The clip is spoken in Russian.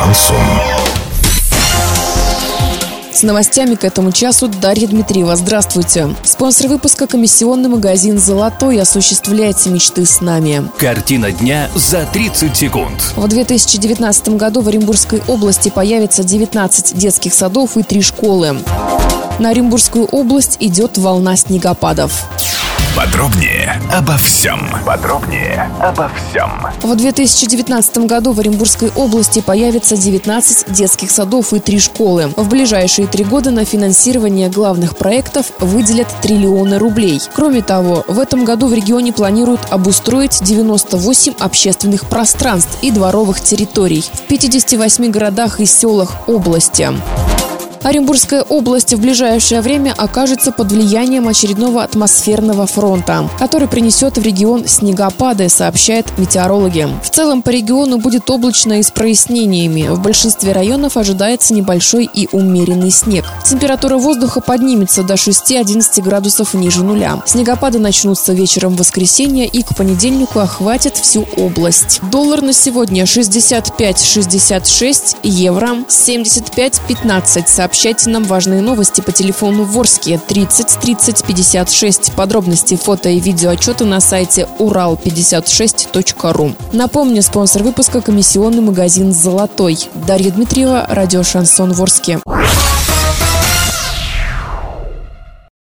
Шансон. С новостями к этому часу Дарья Дмитриева. Здравствуйте. Спонсор выпуска – комиссионный магазин «Золотой» осуществляется мечты с нами. Картина дня за 30 секунд. В 2019 году в Оренбургской области появится 19 детских садов и 3 школы. На Оренбургскую область идет волна снегопадов. Подробнее обо всем. Подробнее обо всем. В 2019 году в Оренбургской области появится 19 детских садов и 3 школы. В ближайшие три года на финансирование главных проектов выделят триллионы рублей. Кроме того, в этом году в регионе планируют обустроить 98 общественных пространств и дворовых территорий в 58 городах и селах области. Оренбургская область в ближайшее время окажется под влиянием очередного атмосферного фронта, который принесет в регион снегопады, сообщают метеорологи. В целом по региону будет облачно и с прояснениями. В большинстве районов ожидается небольшой и умеренный снег. Температура воздуха поднимется до 6-11 градусов ниже нуля. Снегопады начнутся вечером воскресенья и к понедельнику охватят всю область. Доллар на сегодня 65,66, евро 75,15. Сообщайте нам важные новости по телефону Ворске 30 30 56. Подробности фото и видео отчеты на сайте урал56.ру. Напомню, спонсор выпуска комиссионный магазин «Золотой». Дарья Дмитриева, радио «Шансон Ворске».